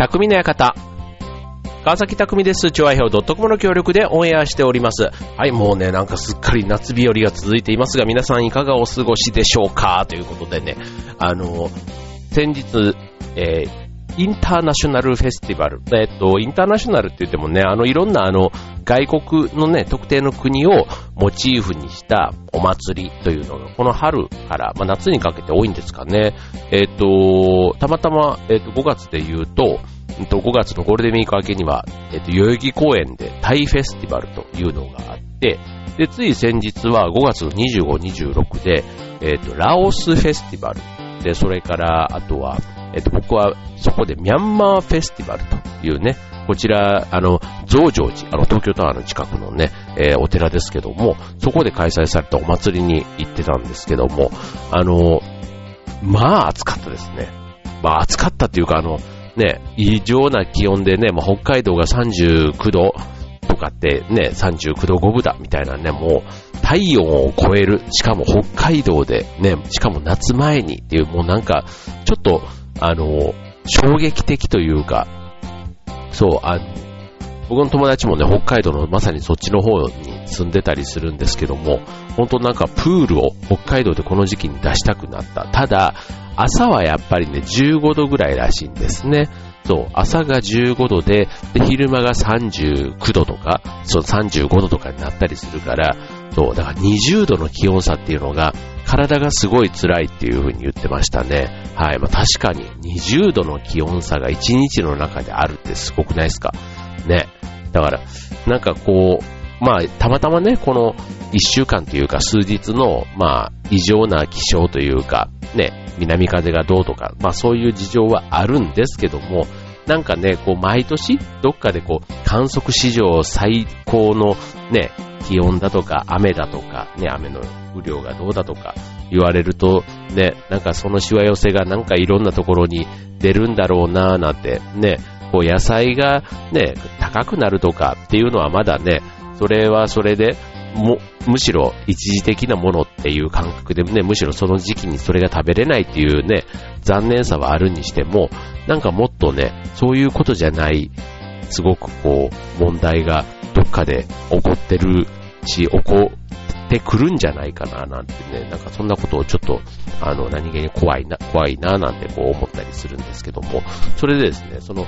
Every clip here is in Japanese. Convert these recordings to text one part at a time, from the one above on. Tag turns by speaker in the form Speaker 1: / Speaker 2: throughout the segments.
Speaker 1: 匠の館。川崎匠です。調和表 .com の協力でオンエアしております。はい、もうね、なんかすっかり夏日和が続いていますが、皆さんいかがお過ごしでしょうか？ということでね、あの、先日、えーインターナショナルフェスティバル。えっと、インターナショナルって言ってもね、あの、いろんなあの、外国のね、特定の国をモチーフにしたお祭りというのが、この春から、まあ、夏にかけて多いんですかね。えっと、たまたま、えっと、5月で言うと、5月のゴールデンウィーク明けには、えっと、代々木公園でタイフェスティバルというのがあって、で、つい先日は5月の25、26で、えっと、ラオスフェスティバル。で、それから、あとは、えっと、僕はそこでミャンマーフェスティバルというね、こちら、あの、増上寺、あの、東京タワーの近くのね、えー、お寺ですけども、そこで開催されたお祭りに行ってたんですけども、あの、まあ暑かったですね。まあ暑かったっていうか、あの、ね、異常な気温でね、まあ、北海道が39度とかってね、39度5分だみたいなね、もう体温を超える、しかも北海道でね、しかも夏前にっていう、もうなんか、ちょっと、あの、衝撃的というか、そう、あ僕の友達もね、北海道のまさにそっちの方に住んでたりするんですけども、本当なんかプールを北海道でこの時期に出したくなった。ただ、朝はやっぱりね、15度ぐらいらしいんですね。そう、朝が15度で、で、昼間が39度とか、そう、35度とかになったりするから、そう、だから20度の気温差っていうのが、体がすごい辛いっていう風に言ってましたね。はい。まあ確かに20度の気温差が1日の中であるってすごくないですか？ね。だから、なんかこう、まあたまたまね、この1週間というか数日の、まあ異常な気象というか、ね、南風がどうとか、まあそういう事情はあるんですけども、なんかね、こう毎年どっかでこう観測史上最高のね、気温だとか雨だとか、ね、雨の雨量がどうだとか言われると、ね、なんかそのしわ寄せがなんかいろんなところに出るんだろうなぁなんて、ね、こう野菜がね、高くなるとかっていうのはまだね、それはそれで、も、むしろ一時的なものっていう感覚でね、むしろその時期にそれが食べれないっていうね、残念さはあるにしても、なんかもっとね、そういうことじゃない、すごくこう、問題がかで起こってるし、起こってくるんじゃないかな、なんてね、なんかそんなことをちょっと、あの、何気に怖いな、怖いな、なんてこう思ったりするんですけども、それでですね、その、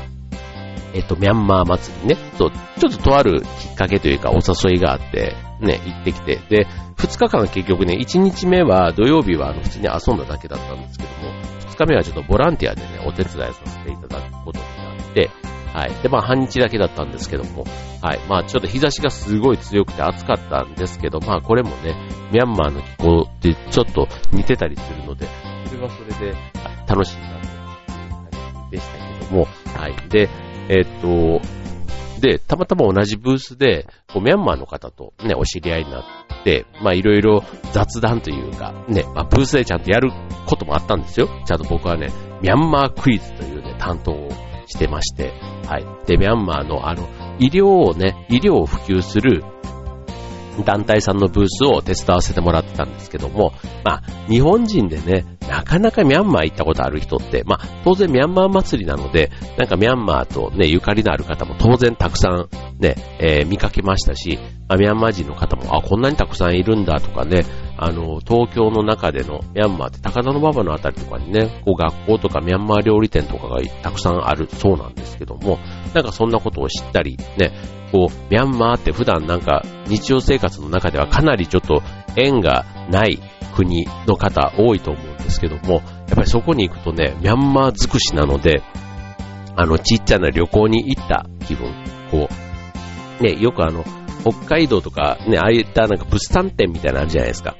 Speaker 1: えっと、ミャンマー祭りね、そう、ちょっととあるきっかけというかお誘いがあって、ね、行ってきて、で、2日間結局ね、1日目は土曜日はあの普通に遊んだだけだったんですけども、2日目はちょっとボランティアでね、お手伝いさせていただくことになって、はい。で、まあ半日だけだったんですけども、はい。まあちょっと日差しがすごい強くて暑かったんですけど、まあこれもね、ミャンマーの気候ってちょっと似てたりするので、それはそれで楽しいなとでしたけども、はい。で、えー、っと、で、たまたま同じブースで、こうミャンマーの方とね、お知り合いになって、まあいろいろ雑談というか、ね、まあブースでちゃんとやることもあったんですよ。ちゃんと僕はね、ミャンマークイズというね、担当をしてまして、はい。で、ミャンマーのあの、医療をね、医療を普及する団体さんのブースを手伝わせてもらってたんですけども、まあ、日本人でね、なかなかミャンマー行ったことある人って、まあ、当然ミャンマー祭りなので、なんかミャンマーとね、ゆかりのある方も当然たくさんね、えー、見かけましたし、まあ、ミャンマー人の方も、あ、こんなにたくさんいるんだとかね、あの、東京の中でのミャンマーって高田馬場のあたりとかにね、こう学校とかミャンマー料理店とかがたくさんあるそうなんですけども、なんかそんなことを知ったり、ね、こう、ミャンマーって普段なんか日常生活の中ではかなりちょっと縁がない国の方多いと思うんですけども、やっぱりそこに行くとね、ミャンマー尽くしなので、あの、ちっちゃな旅行に行った気分、こう、ね、よくあの、北海道とか、ね、ああいったなんか物産展みたいなのあるじゃないですか。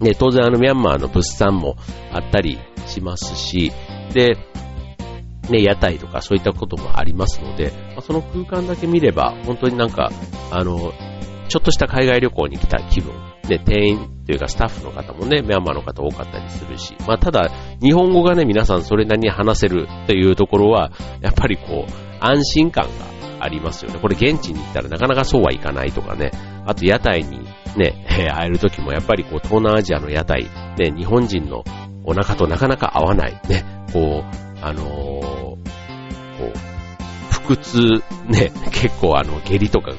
Speaker 1: ね、当然あのミャンマーの物産もあったりしますし、で、ね、屋台とかそういったこともありますので、まあ、その空間だけ見れば、本当になんか、あの、ちょっとした海外旅行に来た気分、ね、店員というかスタッフの方もね、ミャンマーの方多かったりするし、まあただ、日本語がね、皆さんそれなりに話せるというところは、やっぱりこう、安心感がありますよね。これ現地に行ったらなかなかそうはいかないとかね。あと屋台にね、会える時もやっぱりこう東南アジアの屋台、ね、日本人のお腹となかなか合わない。ね、こう、あのー、こう、腹痛、ね、結構あの、下痢とかが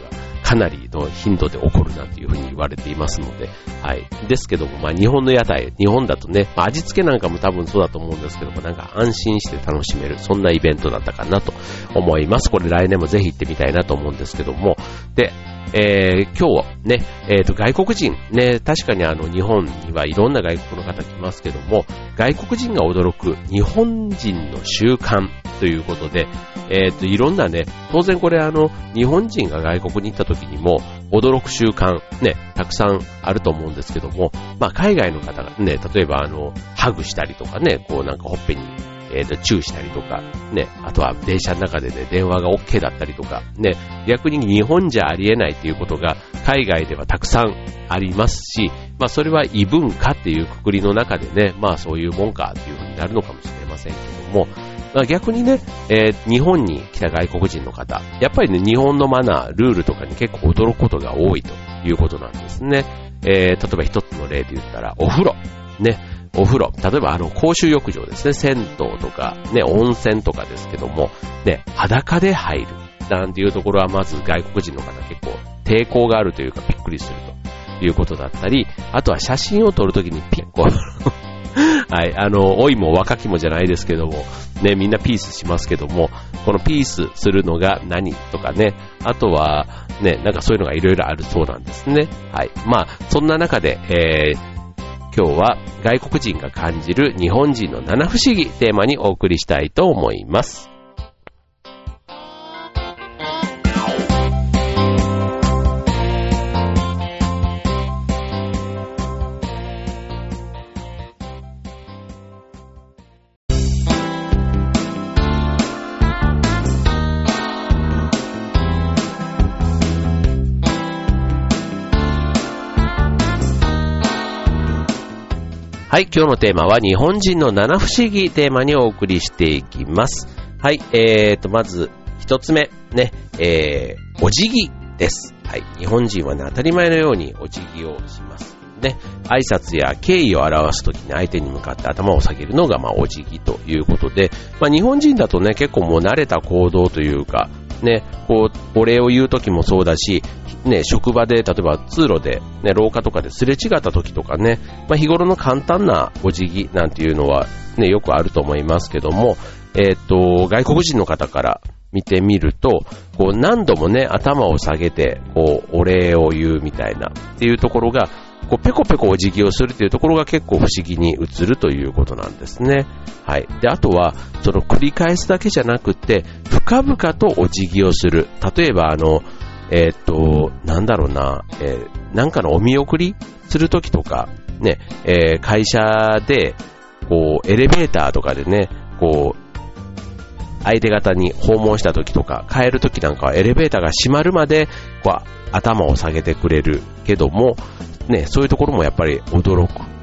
Speaker 1: かなりの頻度で起こるなんていうふうに言われていますので、はい。ですけども、まあ日本の屋台、日本だとね、まあ、味付けなんかも多分そうだと思うんですけども、なんか安心して楽しめる、そんなイベントだったかなと思います。これ来年もぜひ行ってみたいなと思うんですけども、で、えー、今日ね、えっ、ー、と、外国人、ね、確かにあの、日本にはいろんな外国の方来ますけども、外国人が驚く日本人の習慣ということで、えっ、ー、と、いろんなね、当然これあの、日本人が外国に行った時にも、驚く習慣、ね、たくさんあると思うんですけども、まあ、海外の方がね、例えばあの、ハグしたりとかね、こうなんかほっぺにえー、と、チューしたりとか、ね、あとは電車の中でね、電話が OK だったりとか、ね、逆に日本じゃありえないっていうことが海外ではたくさんありますし、まあそれは異文化っていうくくりの中でね、まあそういうもんかっていうふうになるのかもしれませんけども、まあ、逆にね、えー、日本に来た外国人の方、やっぱりね、日本のマナー、ルールとかに結構驚くことが多いということなんですね。えー、例えば一つの例で言ったら、お風呂。ね、お風呂、例えばあの公衆浴場ですね、銭湯とか、ね、温泉とかですけども、ね、裸で入る。なんていうところはまず外国人の方結構抵抗があるというかびっくりすると。いうことだったり、あとは写真を撮るときにピッコ。はい、あの、老いも若きもじゃないですけども、ね、みんなピースしますけども、このピースするのが何とかね、あとは、ね、なんかそういうのがいろいろあるそうなんですね。はい。まあ、そんな中で、えー、今日は外国人が感じる日本人の七不思議テーマにお送りしたいと思います。はい、今日のテーマは日本人の七不思議テーマにお送りしていきます。はい、えーと、まず一つ目、ね、えー、お辞儀です。はい、日本人はね、当たり前のようにお辞儀をします。ね、挨拶や敬意を表すときに相手に向かって頭を下げるのが、まあ、お辞儀ということで、まあ、日本人だとね、結構もう慣れた行動というか、ね、こう、お礼を言うときもそうだし、ね、職場で、例えば通路で、ね、廊下とかですれ違ったときとかね、まあ、日頃の簡単なお辞儀なんていうのは、ね、よくあると思いますけども、えっ、と、外国人の方から見てみると、こう何度もね、頭を下げて、こう、お礼を言うみたいなっていうところが、こうペコペコお辞儀をするというところが結構不思議に映るということなんですね。はい。で、あとは、その繰り返すだけじゃなくて、深々とお辞儀をする。例えば、あの、えー、っと、なんだろうな、えー、なんかのお見送りするときとか、ね、えー、会社で、こう、エレベーターとかでね、こう、相手方に訪問した時とか、帰る時なんかはエレベーターが閉まるまで、こう、頭を下げてくれるけども、ね、そういうところもやっぱり驚く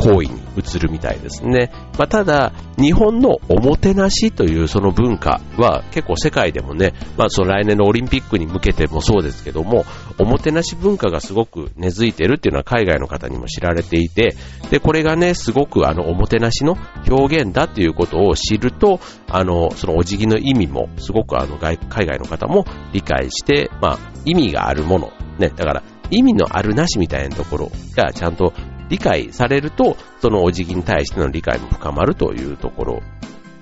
Speaker 1: 行為に移るみたいですね。まあ、ただ、日本のおもてなしというその文化は結構世界でもね、まあ、その来年のオリンピックに向けてもそうですけども、おもてなし文化がすごく根付いてるっていうのは海外の方にも知られていて、で、これがね、すごくあの、おもてなしの表現だっていうことを知ると、あの、そのお辞儀の意味もすごくあの、海外の方も理解して、まあ、意味があるもの、ね、だから意味のあるなしみたいなところがちゃんと理解されると、そのお辞儀に対しての理解も深まるというところ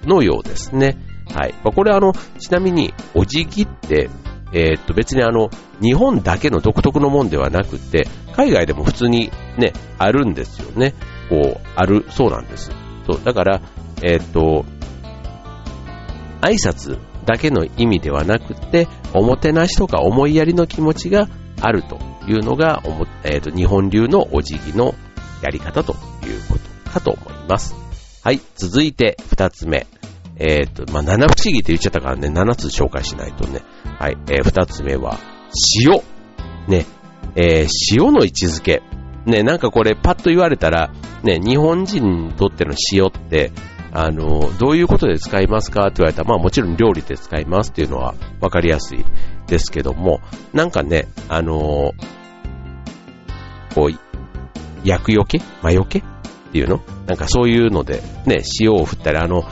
Speaker 1: のようですね。はい。これあの、ちなみに、お辞儀って、えー、っと別にあの、日本だけの独特のもんではなくて、海外でも普通にね、あるんですよね。こう、あるそうなんです。そう、だから、えー、っと、挨拶だけの意味ではなくて、おもてなしとか思いやりの気持ちがあるというのが、えー、と日本流のお辞儀のやり方ということかと思います。はい、続いて二つ目。えっ、ー、と、まあ、七不思議って言っちゃったからね、七つ紹介しないとね。はい、えー、二つ目は、塩。ね、えー、塩の位置づけ。ね、なんかこれパッと言われたら、ね、日本人にとっての塩って、あの、どういうことで使いますかって言われたら、まあもちろん料理で使いますっていうのはわかりやすいですけども、なんかね、あの、こう、薬よけ？魔よけ？っていうの？なんかそういうので、ね、塩を振ったり、あの、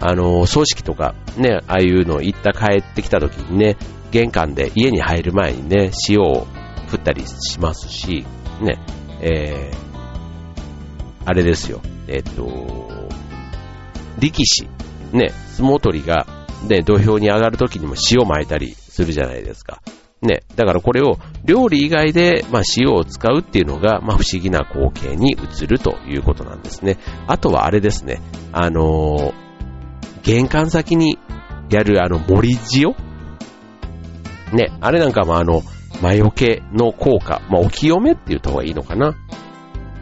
Speaker 1: あの、葬式とか、ね、ああいうの行った帰ってきた時にね、玄関で家に入る前にね、塩を振ったりしますし、ね、えー、あれですよ、えっ、と、力士、ね、相撲取りが、ね、土俵に上がる時にも塩撒いたりするじゃないですか。ね、だからこれを料理以外で、まあ、塩を使うっていうのが、まあ、不思議な光景に映るということなんですね。あとはあれですね、あのー、玄関先にやるあの森塩？ね、あれなんかもあの、魔除けの効果、まあ、お清めって言った方がいいのかな？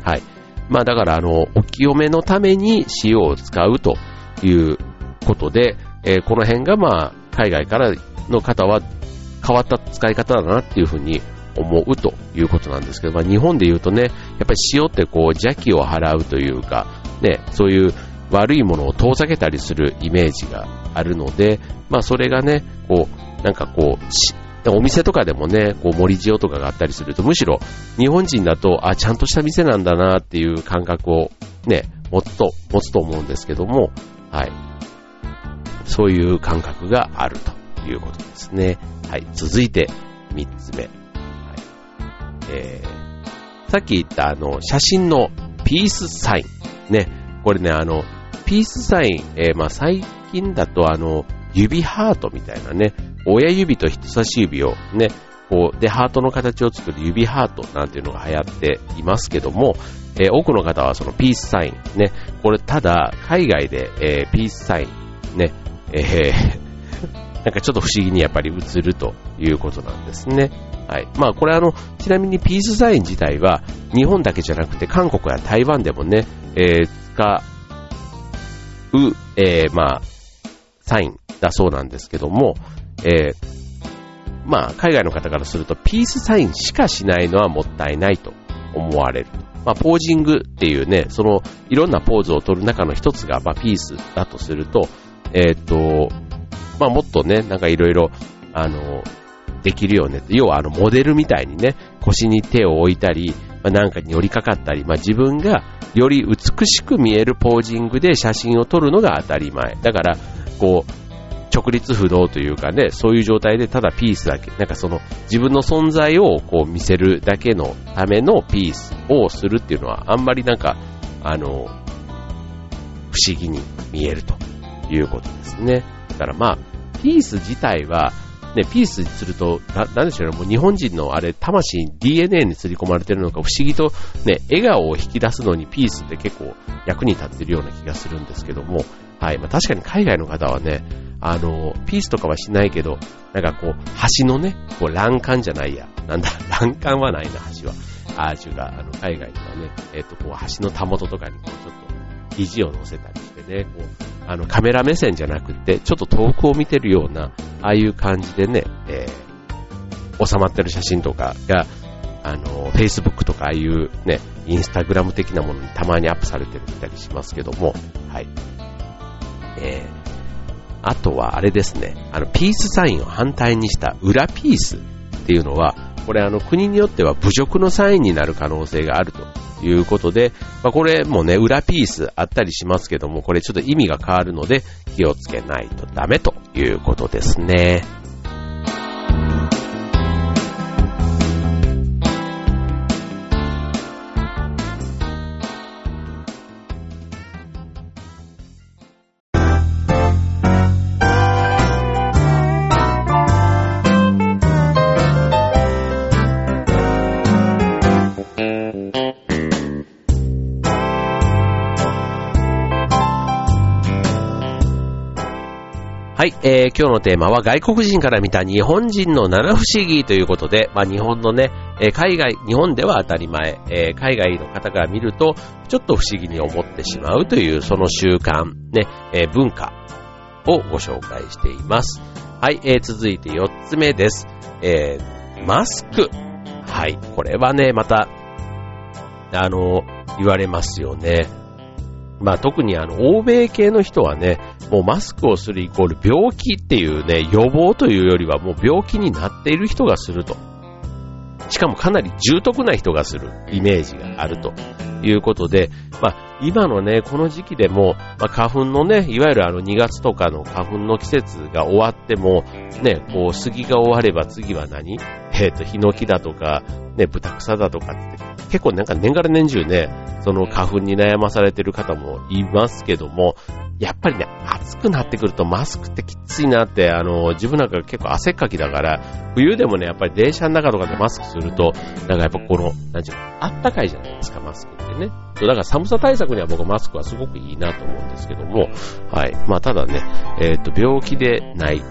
Speaker 1: はい。まあだからあの、お清めのために塩を使うということで、えー、この辺がまあ、海外からの方は変わった使い方だなっていうふうに思うということなんですけど、まあ日本で言うとね、やっぱり塩ってこう邪気を払うというか、ね、そういう悪いものを遠ざけたりするイメージがあるので、まあそれがね、こう、なんかこう、お店とかでもね、こう森塩とかがあったりすると、むしろ日本人だと、あ、ちゃんとした店なんだなっていう感覚をね、持つと、持つと思うんですけども、はい。そういう感覚があるということですね。はい。続いて、三つ目。はい。えー、さっき言ったあの、写真のピースサイン。ね。これね、あの、ピースサイン、えー、まあ最近だとあの、指ハートみたいなね、親指と人差し指をね、こう、で、ハートの形を作る指ハートなんていうのが流行っていますけども、えー、多くの方はそのピースサイン、ね、これただ、海外で、えー、ピースサイン、ね、えー、なんかちょっと不思議にやっぱり映るということなんですね。はい。まあこれあの、ちなみにピースサイン自体は日本だけじゃなくて韓国や台湾でもね、えー、使う、えー、まあ、サインだそうなんですけども、えー、まあ、海外の方からすると、ピースサインしかしないのはもったいないと思われる。まあ、ポージングっていうね、その、いろんなポーズを取る中の一つが、まあ、ピースだとすると、えっ、ー、と、まあ、もっとね、なんかいろいろ、あの、できるよね。要は、あの、モデルみたいにね、腰に手を置いたり、まあ、なんかに寄りかかったり、まあ、自分がより美しく見えるポージングで写真を撮るのが当たり前。だから、こう、直立不動というかね、そういう状態でただピースだけ、なんかその自分の存在をこう見せるだけのためのピースをするっていうのはあんまりなんか、あの、不思議に見えるということですね。だからまあ、ピース自体は、ね、ピースすると、な、なんでしょうね、もう日本人のあれ、魂、DNA に刷り込まれてるのか不思議とね、笑顔を引き出すのにピースって結構役に立ってるような気がするんですけども、はい、まあ確かに海外の方はね、あの、ピースとかはしないけど、なんかこう、橋のね、こう欄干じゃないや。なんだ、欄干はないな、橋は。アーチュが、あの、海外ではね、えっ、と、こう、橋のたもととかに、こう、ちょっと、肘を乗せたりしてね、こう、あの、カメラ目線じゃなくて、ちょっと遠くを見てるような、ああいう感じでね、えー、収まってる写真とかが、あの、Facebook とかああいうね、インスタグラム的なものにたまにアップされてるみたりしますけども、はい。えー、あとはあれですね、あの、ピースサインを反対にした裏ピースっていうのは、これあの国によっては侮辱のサインになる可能性があるということで、まあ、これもね、裏ピースあったりしますけども、これちょっと意味が変わるので気をつけないとダメということですね。はい、えー、今日のテーマは外国人から見た日本人の七不思議ということで、まあ日本のね、えー、海外、日本では当たり前、えー、海外の方から見ると、ちょっと不思議に思ってしまうというその習慣、ね、えー、文化をご紹介しています。はい、えー、続いて4つ目です。えー、マスク。はい、これはね、また、あの、言われますよね。まあ特にあの、欧米系の人はね、もうマスクをするイコール病気っていうね、予防というよりはもう病気になっている人がすると。しかもかなり重篤な人がするイメージがあるということで、まあ今のね、この時期でも、まあ、花粉のね、いわゆるあの2月とかの花粉の季節が終わっても、ね、こう杉が終われば次は何？えっ、ー、と、ヒノキだとか、ね、ブタクサだとかって結構なんか年がら年中ね、その花粉に悩まされてる方もいますけども、やっぱりね、暑くなってくるとマスクってきついなって、あの、自分なんか結構汗っかきだから、冬でもね、やっぱり電車の中とかでマスクすると、なんかやっぱこの、なんちゅうの、あったかいじゃないですか、マスクってね。そう、だから寒さ対策には僕マスクはすごくいいなと思うんですけども、はい。まあただね、えっ、ー、と、病気でない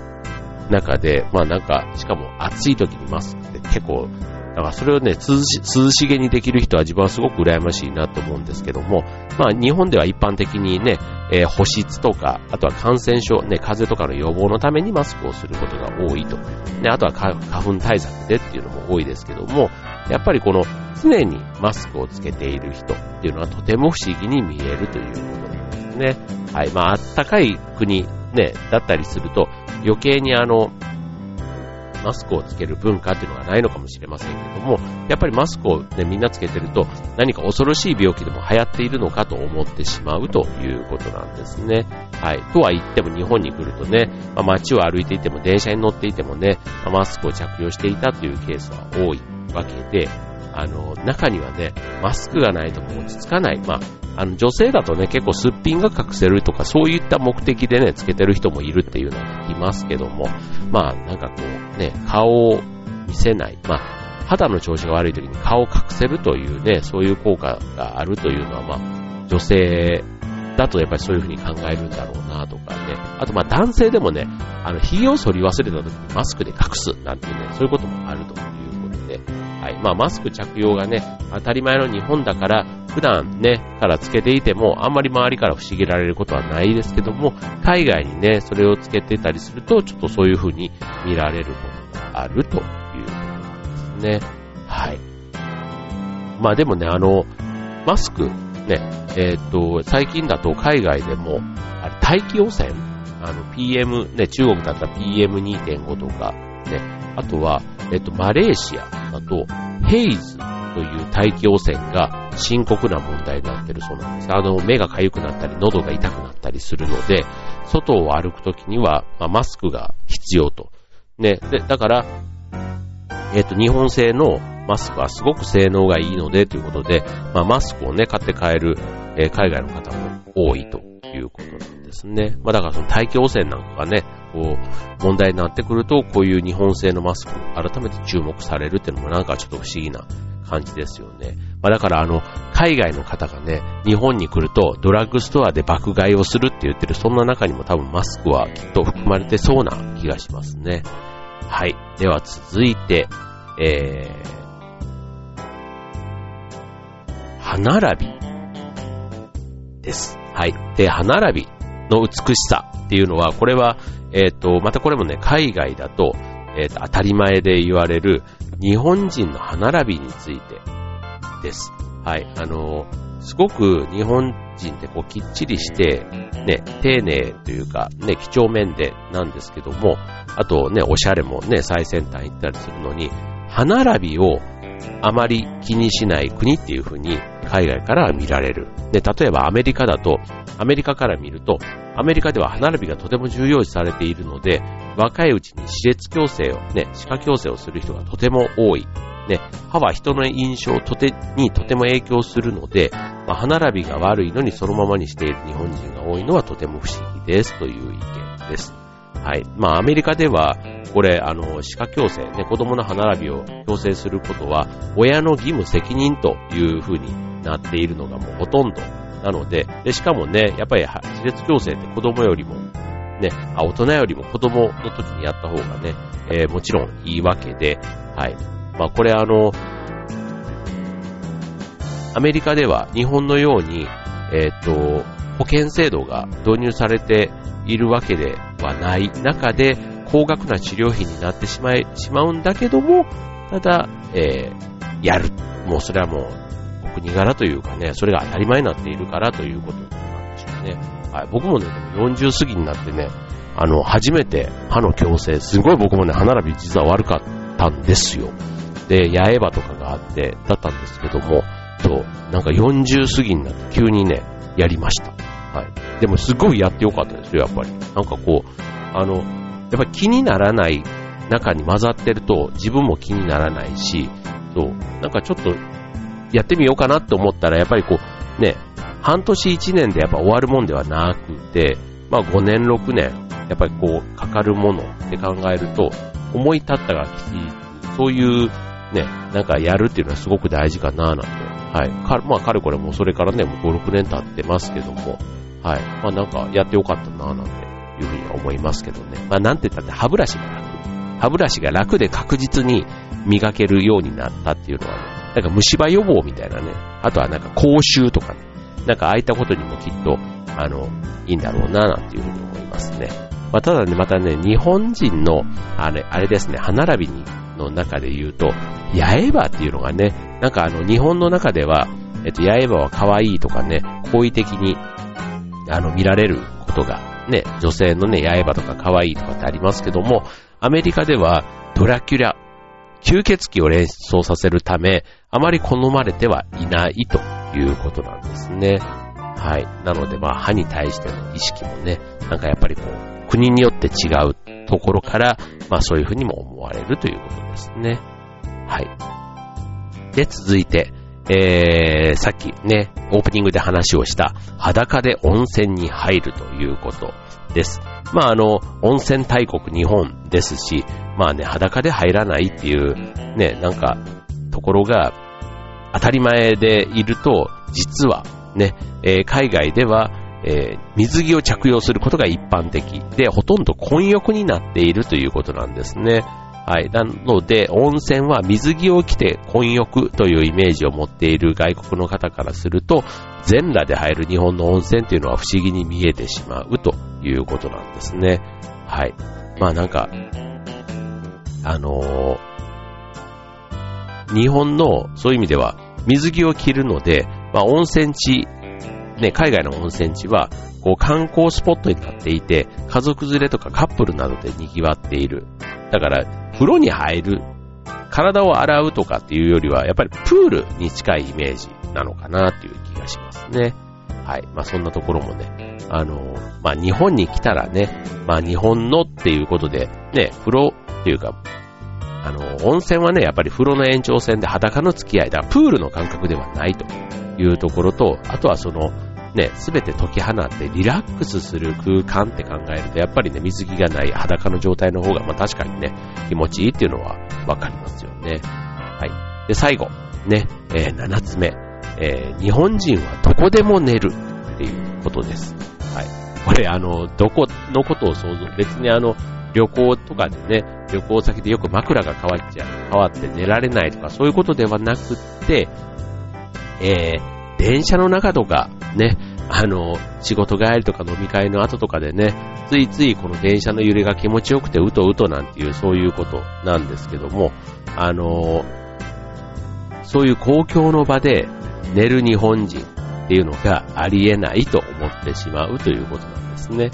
Speaker 1: 中で、まあなんか、しかも暑い時にマスクって結構だからそれをね、涼し涼しげにできる人は自分はすごく羨ましいなと思うんですけども、まあ日本では一般的にね、えー、保湿とか、あとは感染症、ね、風邪とかの予防のためにマスクをすることが多いと。で、あとは花粉対策でっていうのも多いですけども、やっぱりこの常にマスクをつけている人っていうのはとても不思議に見えるということなんですね。はい。まあ、あったかい国、ね、だったりすると、余計にあの、マスクをつける文化っていうのがないのかもしれませんけども、やっぱりマスクを、ね、みんなつけてると何か恐ろしい病気でも流行っているのかと思ってしまうということなんですね。はい。とは言っても日本に来るとね、まあ、街を歩いていても電車に乗っていてもね、まあ、マスクを着用していたというケースは多いわけで、あの、中にはね、マスクがないと落ち着かない。まあ、あの、女性だとね、結構すっぴんが隠せるとか、そういった目的でね、つけてる人もいるっていうのは聞きますけども、まあ、なんかこう、ね、顔を見せない。まあ、肌の調子が悪い時に顔を隠せるというね、そういう効果があるというのは、まあ、女性だとやっぱりそういうふうに考えるんだろうなとかね。あとまあ男性でもね、あの、髭を剃り忘れた時にマスクで隠すなんていうね、そういうこともあるということで、はい。まあマスク着用がね、当たり前の日本だから、普段ね、からつけていても、あんまり周りから不思議られることはないですけども、海外にね、それをつけてたりすると、ちょっとそういう風に見られるものがあるということですね。はい。まあでもね、あの、マスク、ね、えっ、と、最近だと海外でも、あれ、大気汚染？あの、PM、ね、中国だったら PM2.5 とか、ね、あとは、えっ、と、マレーシアだと、ヘイズという大気汚染が深刻な問題になってるそうなんです。あの、目が痒くなったり、喉が痛くなったりするので、外を歩くときには、まあ、マスクが必要と。ね、で、だから、えっ、と、日本製のマスクはすごく性能がいいので、ということで、まあ、マスクをね、買って買える、えー、海外の方も多いということなんですね。まあ、だからその大気汚染なんかがね、こう、問題になってくると、こういう日本製のマスク、改めて注目されるっていうのもなんかちょっと不思議な感じですよね。まあ、だからあの、海外の方がね、日本に来るとドラッグストアで爆買いをするって言ってる、そんな中にも多分マスクはきっと含まれてそうな気がしますね。はい。では続いて、えー、歯並びです。はい。で、歯並びの美しさっていうのは、これは、えっ、ー、と、またこれもね、海外だと、えっ、ー、と、当たり前で言われる日本人の歯並びについてです。はい。あの、すごく日本人ってこうきっちりして、ね、丁寧というか、ね、几帳面でなんですけども、あとね、おしゃれもね、最先端行ったりするのに、歯並びをあまり気にしない国っていう風に海外から見られる。で、例えばアメリカだと、アメリカから見ると、アメリカでは歯並びがとても重要視されているので、若いうちに歯列矯正を、ね、歯科矯正をする人がとても多い。ね、歯は人の印象とてにとても影響するので、まあ、歯並びが悪いのにそのままにしている日本人が多いのはとても不思議ですという意見です。はい。まあ、アメリカでは、これ、あの、歯科矯正、ね、子供の歯並びを矯正することは、親の義務責任という風になっているのがもうほとんどなので、で、しかもね、やっぱり歯列矯正って子供よりも、ね、あ、大人よりも子供の時にやった方がね、えー、もちろんいいわけで、はい。まあ、これあの、アメリカでは日本のように、えっ、ー、と、保険制度が導入されているわけではない中で、高額な治療費になってしまい、しまうんだけども、ただ、えー、やる。もうそれはもう国柄というかね、それが当たり前になっているからということなんでしょうね。はい、僕もね、40過ぎになってね、あの、初めて歯の矯正、すごい僕もね、歯並び実は悪かったんですよ。で、八重歯とかがあって、だったんですけども、そう、なんか40過ぎになって急にね、やりました。はい。でもすごいやってよかったですよ、やっぱり。なんかこう、あの、やっぱり気にならない中に混ざってると自分も気にならないし、そう、なんかちょっとやってみようかなって思ったら、やっぱりこう、ね、半年1年でやっぱ終わるもんではなくて、まあ5年6年、やっぱりこう、かかるものって考えると、思い立ったがきち、そういうね、なんかやるっていうのはすごく大事かななんて。はい。かまあ、かれこれもそれからね、もう5、6年経ってますけども、はい。まあなんかやってよかったななんていうふうには思いますけどね。まあなんて言ったって歯ブラシが楽。歯ブラシが楽で確実に磨けるようになったっていうのはね、なんか虫歯予防みたいなね、あとはなんか口臭とか。ね、なんかああいったことにもきっと、あの、いいんだろうななんていうふうに思いますね。まあただね、またね、日本人の、あれ、あれですね、歯並びにの中で言うと、八重歯っていうのがね、なんかあの、日本の中では、えっと、八重歯は可愛いとかね、好意的に、あの、見られることが、ね、女性のね、八重歯とか可愛いとかってありますけども、アメリカでは、ドラキュラ、吸血鬼を連想させるため、あまり好まれてはいないということなんですね。はい。なので、まあ、歯に対しての意識もね、なんかやっぱりこう、国によって違うところから、まあそういうふうにも思われるということですね。はい。で、続いて、えー、さっきね、オープニングで話をした裸で温泉に入るということです。まああの、温泉大国日本ですし、まあね、裸で入らないっていう、ね、なんか、ところが当たり前でいると、実はね、えー、海外では、えー、水着を着用することが一般的で、ほとんど混浴になっているということなんですね。はい。なので、温泉は水着を着て混浴というイメージを持っている外国の方からすると、全裸で入る日本の温泉というのは不思議に見えてしまうということなんですね。はい。まあなんか、あのー、日本のそういう意味では水着を着るので、まあ温泉地ね、海外の温泉地は、こう観光スポットになっていて、家族連れとかカップルなどで賑わっている。だから、風呂に入る、体を洗うとかっていうよりは、やっぱりプールに近いイメージなのかなっていうね。はい。まあそんなところもね、あの、まあ日本に来たらね、まあ日本のっていうことで、ね、風呂っていうか、あの、温泉はね、やっぱり風呂の延長線で裸の付き合いだ。プールの感覚ではないというところと、あとはその、ね、すべて解き放ってリラックスする空間って考えると、やっぱりね、水着がない裸の状態の方が、まあ確かにね、気持ちいいっていうのはわかりますよね。はい。で、最後、ね、えー、7つ目、えー、日本人はどこでも寝るっていうことです。はい。これ、あの、どこのことを想像、別にあの、旅行とかでね、旅行先でよく枕が変わっちゃう、変わって寝られないとか、そういうことではなくって、えー、電車の中とか、ね、あの、仕事帰りとか飲み会の後とかでね、ついついこの電車の揺れが気持ちよくてうとうとなんていうそういうことなんですけども、あの、そういう公共の場で寝る日本人っていうのがありえないと思ってしまうということなんですね。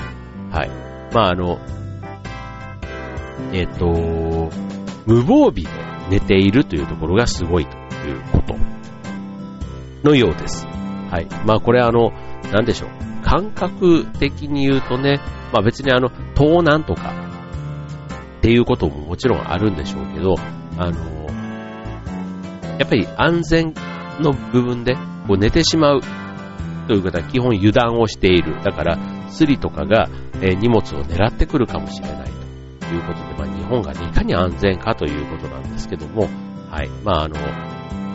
Speaker 1: はい。まああの、えっ、と、無防備で寝ているというところがすごいということのようです。はい。まあこれあの、なんでしょう。感覚的に言うとね、まあ別にあの、盗難とかっていうことももちろんあるんでしょうけど、あの、やっぱり安全の部分でこう寝てしまうという方は基本油断をしている。だから、スリとかが、え荷物を狙ってくるかもしれないということで、まあ日本が、ね、いかに安全かということなんですけども、はい。まああの、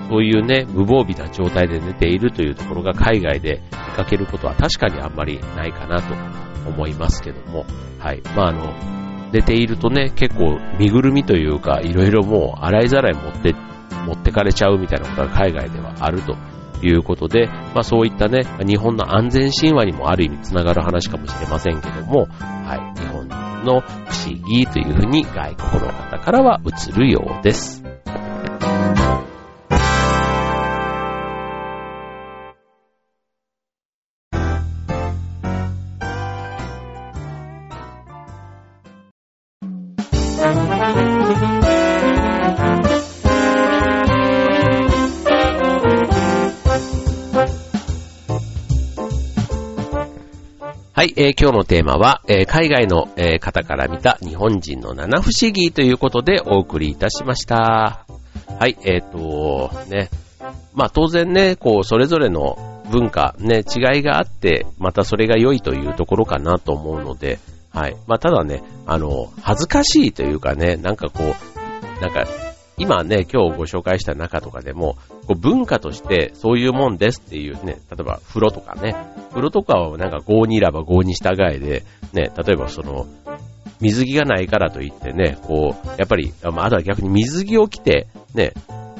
Speaker 1: そういうね、無防備な状態で寝ているというところが海外で見かけることは確かにあんまりないかなと思いますけども、はい。まあ、あの、寝ているとね、結構身ぐるみというか、いろいろもう洗いざらい持って、持ってかれちゃうみたいなことが海外ではあるということで、まあそういったね、日本の安全神話にもある意味つながる話かもしれませんけども、はい、日本の不思議というふうに外国の方からは映るようです。はい、えー今日のテーマは、えー海外の、えー方から見た日本人の七不思議ということでお送りいたしました。はい、えっ、と、ね。まあ当然ね、こう、それぞれの文化、ね、違いがあって、またそれが良いというところかなと思うので、はい。まあただね、あの、恥ずかしいというかね、なんかこう、なんか、今ね、今日ご紹介した中とかでも、こう文化としてそういうもんですっていうね、例えば風呂とかね、風呂とかはなんか合にいらば合に従えで、ね、例えばその、水着がないからといってね、こう、やっぱり、あまあとは逆に水着を着て、ね、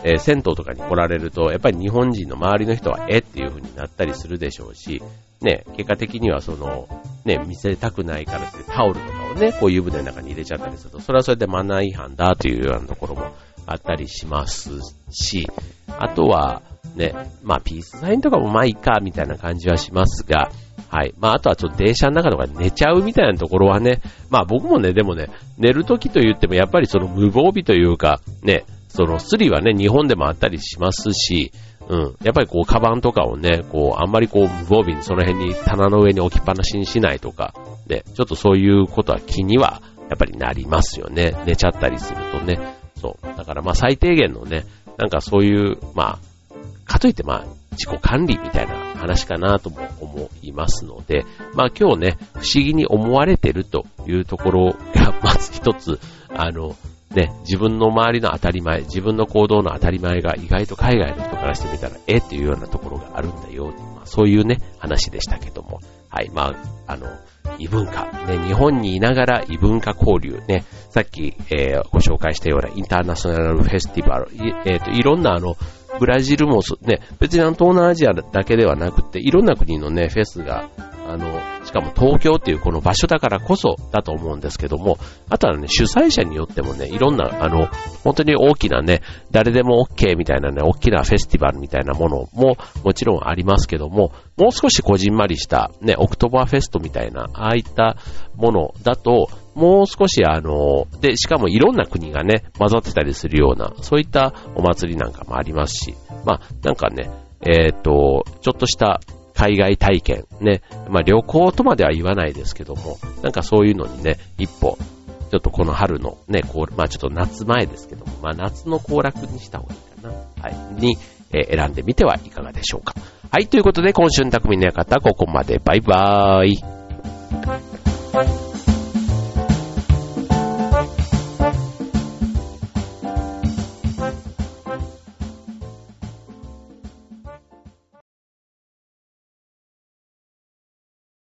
Speaker 1: えー銭湯とかに来られると、やっぱり日本人の周りの人は、えっていう風になったりするでしょうし、ね、結果的にはその、ね、見せたくないからってタオルとかをね、こう湯船の中に入れちゃったりすると、それはそれでマナー違反だというようなところもあったりしますし、あとは、ね、まあピースサインとかもまあいいか、みたいな感じはしますが、はい。まあ、あとはちょっと電車の中とか寝ちゃうみたいなところはね、まあ僕もね、でもね、寝るときと言ってもやっぱりその無防備というか、ね、そのスリはね、日本でもあったりしますし、うん。やっぱりこう、カバンとかをね、こう、あんまりこう、無防備にその辺に棚の上に置きっぱなしにしないとか、ね、ちょっとそういうことは気には、やっぱりなりますよね。寝ちゃったりするとね。そう。だからまあ最低限のね、なんかそういう、まあ、かといってまあ、自己管理みたいな話かなとも思いますので、まあ今日ね、不思議に思われてるというところが、まず一つ、あの、ね、自分の周りの当たり前、自分の行動の当たり前が意外と海外の人からしてみたら、え？っていうようなところがあるんだよ、まあ、そういうね、話でしたけども。はい、まあ、あの、異文化、ね、日本にいながら異文化交流、ね、さっき、えーご紹介したようなインターナショナルフェスティバル、い,、えーと、いろんなあの、ブラジルも、ね、別にあの東南アジアだけではなくて、いろんな国のね、フェスが、あの、しかも東京っていうこの場所だからこそだと思うんですけども、あとはね、主催者によってもね、いろんな、あの、本当に大きなね、誰でも OK みたいなね、大きなフェスティバルみたいなものももちろんありますけども、もう少しこじんまりした、ね、オクトバーフェストみたいな、ああいったものだと、もう少しあの、で、しかもいろんな国がね、混ざってたりするような、そういったお祭りなんかもありますし、まあ、なんかね、えっ、と、ちょっとした海外体験、ね、まあ旅行とまでは言わないですけども、なんかそういうのにね、一歩、ちょっとこの春のね、こうまあちょっと夏前ですけども、まあ夏の行楽にした方がいいかな、はい、に、えー選んでみてはいかがでしょうか。はい、ということで今週の匠の館、ここまで。バイバーイ。